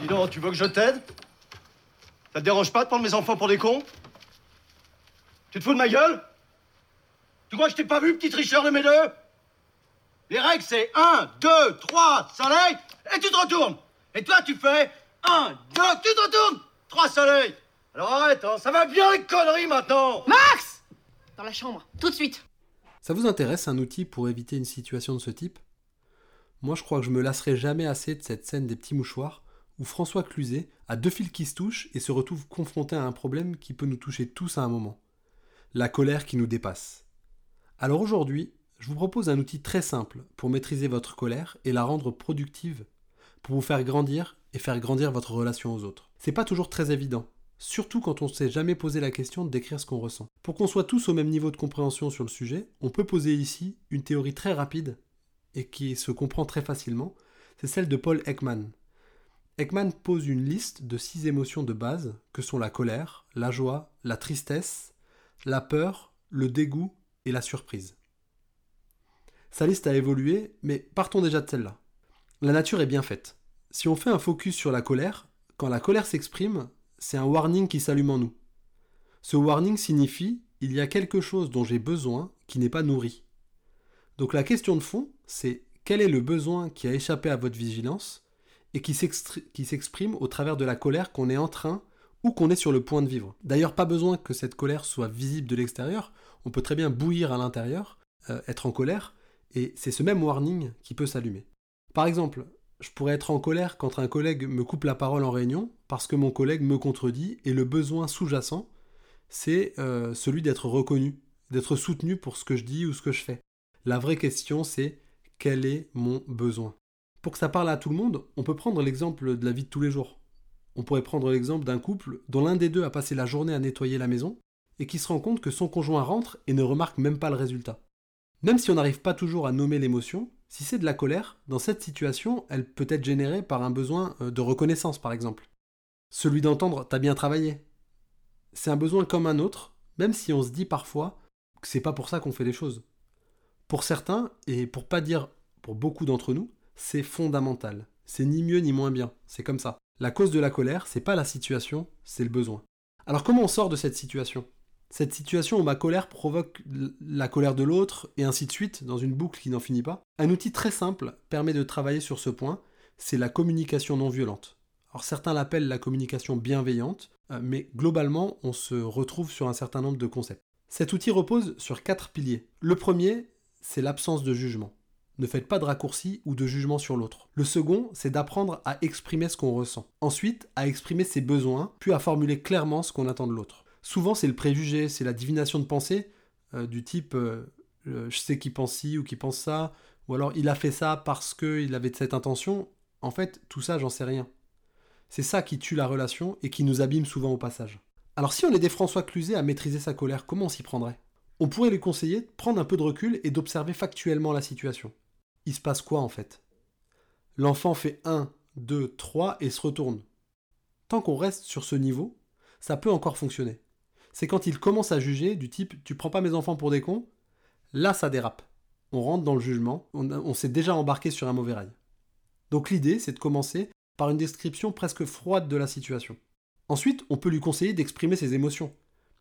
Dis donc, tu veux que je t'aide? Ça te dérange pas de prendre mes enfants pour des cons? Tu te fous de ma gueule? Tu crois que je t'ai pas vu, petit tricheur de mes deux? Les règles, c'est 1, 2, 3, soleil, et tu te retournes. Et toi, tu fais 1, 2, tu te retournes, 3 soleil. Alors arrête, hein, ça va bien les conneries maintenant. Max! Dans la chambre, tout de suite. Ça vous intéresse un outil pour éviter une situation de ce type? Moi je crois que je me lasserai jamais assez de cette scène des petits mouchoirs où François Cluzet a deux fils qui se touchent et se retrouve confronté à un problème qui peut nous toucher tous à un moment. La colère qui nous dépasse. Alors aujourd'hui, je vous propose un outil très simple pour maîtriser votre colère et la rendre productive, pour vous faire grandir et faire grandir votre relation aux autres. C'est pas toujours très évident, surtout quand on ne s'est jamais posé la question de décrire ce qu'on ressent. Pour qu'on soit tous au même niveau de compréhension sur le sujet, on peut poser ici une théorie très rapide et qui se comprend très facilement, c'est celle de Paul Ekman. Ekman pose une liste de six émotions de base que sont la colère, la joie, la tristesse, la peur, le dégoût et la surprise. Sa liste a évolué, mais partons déjà de celle-là. La nature est bien faite. Si on fait un focus sur la colère, quand la colère s'exprime, c'est un warning qui s'allume en nous. Ce warning signifie il y a quelque chose dont j'ai besoin qui n'est pas nourri. Donc la question de fond, c'est quel est le besoin qui a échappé à votre vigilance et qui s'exprime au travers de la colère qu'on est en train ou qu'on est sur le point de vivre. D'ailleurs, pas besoin que cette colère soit visible de l'extérieur, on peut très bien bouillir à l'intérieur, euh, être en colère, et c'est ce même warning qui peut s'allumer. Par exemple, je pourrais être en colère quand un collègue me coupe la parole en réunion parce que mon collègue me contredit et le besoin sous-jacent, c'est euh, celui d'être reconnu, d'être soutenu pour ce que je dis ou ce que je fais. La vraie question, c'est quel est mon besoin? Pour que ça parle à tout le monde, on peut prendre l'exemple de la vie de tous les jours. On pourrait prendre l'exemple d'un couple dont l'un des deux a passé la journée à nettoyer la maison et qui se rend compte que son conjoint rentre et ne remarque même pas le résultat. Même si on n'arrive pas toujours à nommer l'émotion, si c'est de la colère, dans cette situation, elle peut être générée par un besoin euh, de reconnaissance, par exemple. Celui d'entendre T'as bien travaillé. C'est un besoin comme un autre, même si on se dit parfois que c'est pas pour ça qu'on fait les choses. Pour certains, et pour pas dire pour beaucoup d'entre nous, c'est fondamental. C'est ni mieux ni moins bien. C'est comme ça. La cause de la colère, c'est pas la situation, c'est le besoin. Alors comment on sort de cette situation? Cette situation où ma colère provoque la colère de l'autre, et ainsi de suite, dans une boucle qui n'en finit pas. Un outil très simple permet de travailler sur ce point, c'est la communication non violente. Alors certains l'appellent la communication bienveillante, euh, mais globalement, on se retrouve sur un certain nombre de concepts. Cet outil repose sur quatre piliers. Le premier, c'est l'absence de jugement. Ne faites pas de raccourci ou de jugement sur l'autre. Le second, c'est d'apprendre à exprimer ce qu'on ressent. Ensuite, à exprimer ses besoins, puis à formuler clairement ce qu'on attend de l'autre souvent c'est le préjugé, c'est la divination de pensée, euh, du type euh, je sais qu'il pense ci ou qu'il pense ça, ou alors il a fait ça parce qu'il avait cette intention. En fait, tout ça, j'en sais rien. C'est ça qui tue la relation et qui nous abîme souvent au passage. Alors si on aidait François Cluzet à maîtriser sa colère, comment on s'y prendrait? On pourrait lui conseiller de prendre un peu de recul et d'observer factuellement la situation. Il se passe quoi en fait? L'enfant fait 1, 2, 3 et se retourne. Tant qu'on reste sur ce niveau, ça peut encore fonctionner c'est quand il commence à juger du type tu prends pas mes enfants pour des cons, là ça dérape. On rentre dans le jugement, on, s'est déjà embarqué sur un mauvais rail. Donc l'idée c'est de commencer par une description presque froide de la situation. Ensuite, on peut lui conseiller d'exprimer ses émotions.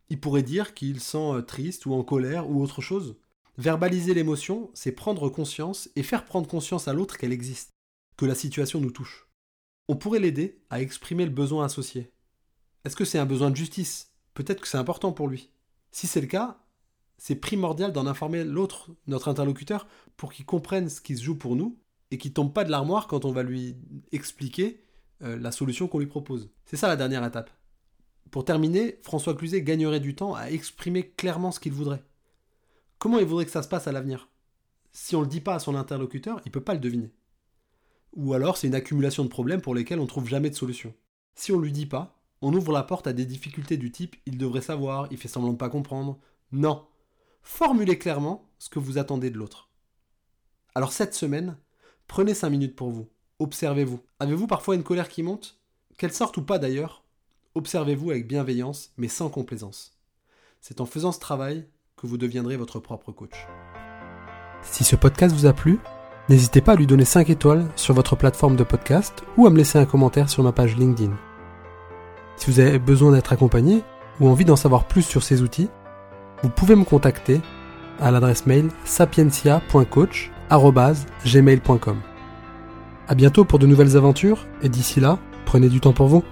Il pourrait dire qu'il sent euh, triste ou en colère ou autre chose. Verbaliser l'émotion, c'est prendre conscience et faire prendre conscience à l'autre qu'elle existe, que la situation nous touche. On pourrait l'aider à exprimer le besoin associé. Est-ce que c'est un besoin de justice? Peut-être que c'est important pour lui. Si c'est le cas, c'est primordial d'en informer l'autre, notre interlocuteur, pour qu'il comprenne ce qui se joue pour nous et qu'il tombe pas de l'armoire quand on va lui expliquer euh, la solution qu'on lui propose. C'est ça la dernière étape. Pour terminer, François Cluzet gagnerait du temps à exprimer clairement ce qu'il voudrait. Comment il voudrait que ça se passe à l'avenir? Si on ne le dit pas à son interlocuteur, il ne peut pas le deviner. Ou alors c'est une accumulation de problèmes pour lesquels on ne trouve jamais de solution. Si on ne lui dit pas, on ouvre la porte à des difficultés du type il devrait savoir, il fait semblant de pas comprendre. Non. Formulez clairement ce que vous attendez de l'autre. Alors cette semaine, prenez 5 minutes pour vous. Observez-vous. Avez-vous parfois une colère qui monte? Qu'elle sorte ou pas d'ailleurs Observez-vous avec bienveillance, mais sans complaisance. C'est en faisant ce travail que vous deviendrez votre propre coach. Si ce podcast vous a plu, N'hésitez pas à lui donner 5 étoiles sur votre plateforme de podcast ou à me laisser un commentaire sur ma page LinkedIn. Si vous avez besoin d'être accompagné ou envie d'en savoir plus sur ces outils, vous pouvez me contacter à l'adresse mail sapientia.coach@gmail.com. À bientôt pour de nouvelles aventures et d'ici là, prenez du temps pour vous.